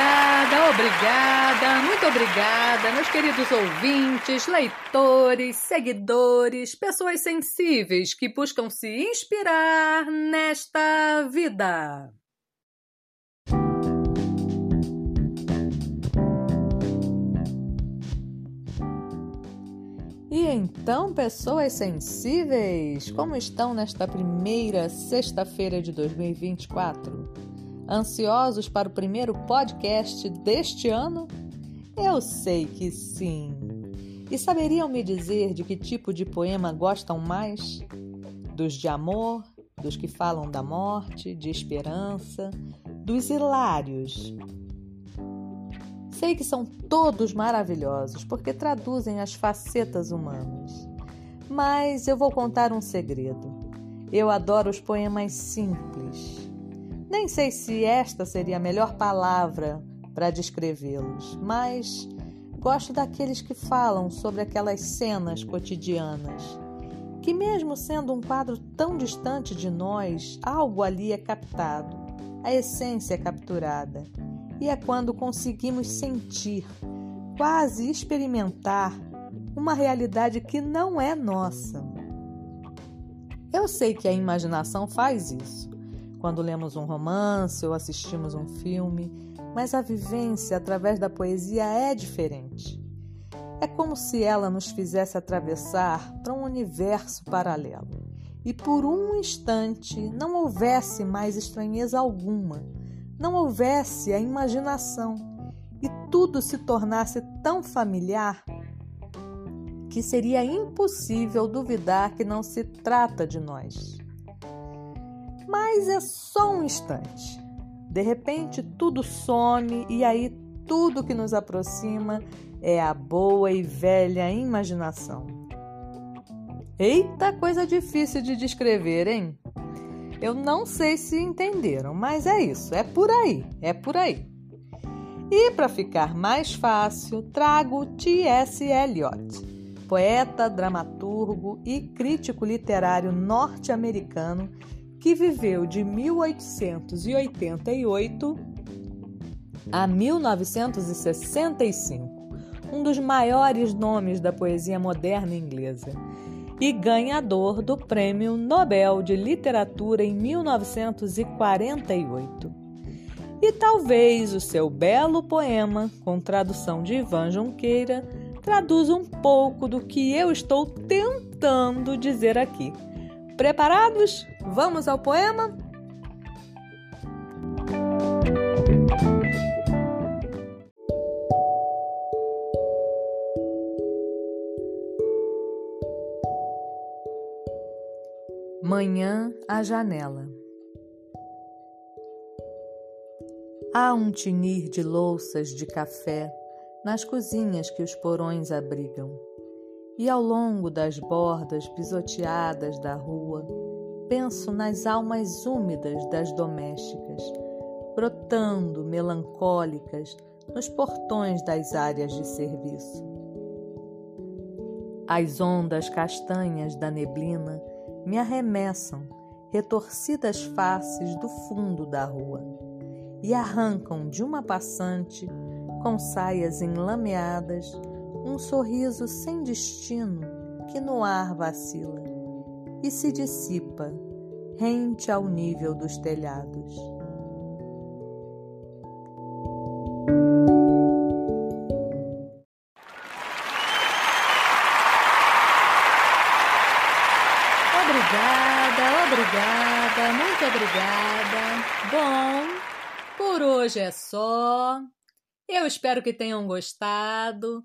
Obrigada, obrigada, muito obrigada, meus queridos ouvintes, leitores, seguidores, pessoas sensíveis que buscam se inspirar nesta vida. E então, pessoas sensíveis, como estão nesta primeira sexta-feira de 2024? Ansiosos para o primeiro podcast deste ano? Eu sei que sim. E saberiam me dizer de que tipo de poema gostam mais? Dos de amor, dos que falam da morte, de esperança, dos hilários, Sei que são todos maravilhosos porque traduzem as facetas humanas. Mas eu vou contar um segredo. Eu adoro os poemas simples. Nem sei se esta seria a melhor palavra para descrevê-los, mas gosto daqueles que falam sobre aquelas cenas cotidianas, que, mesmo sendo um quadro tão distante de nós, algo ali é captado, a essência é capturada e é quando conseguimos sentir, quase experimentar, uma realidade que não é nossa. Eu sei que a imaginação faz isso quando lemos um romance ou assistimos um filme, mas a vivência através da poesia é diferente. É como se ela nos fizesse atravessar para um universo paralelo e por um instante não houvesse mais estranheza alguma não houvesse a imaginação e tudo se tornasse tão familiar que seria impossível duvidar que não se trata de nós. Mas é só um instante. De repente tudo some e aí tudo que nos aproxima é a boa e velha imaginação. Eita, coisa difícil de descrever, hein? Eu não sei se entenderam, mas é isso, é por aí, é por aí. E para ficar mais fácil, trago T.S. Eliot, poeta, dramaturgo e crítico literário norte-americano que viveu de 1888 a 1965, um dos maiores nomes da poesia moderna inglesa e ganhador do Prêmio Nobel de Literatura em 1948. E talvez o seu belo poema, com tradução de Ivan Junqueira, traduza um pouco do que eu estou tentando dizer aqui. Preparados? Vamos ao poema? Manhã à janela. Há um tinir de louças de café nas cozinhas que os porões abrigam, e ao longo das bordas pisoteadas da rua, penso nas almas úmidas das domésticas, brotando melancólicas nos portões das áreas de serviço. As ondas castanhas da neblina me arremessam retorcidas faces do fundo da rua e arrancam de uma passante com saias enlameadas um sorriso sem destino que no ar vacila e se dissipa rente ao nível dos telhados. Obrigada, obrigada, muito obrigada. Bom, por hoje é só. Eu espero que tenham gostado.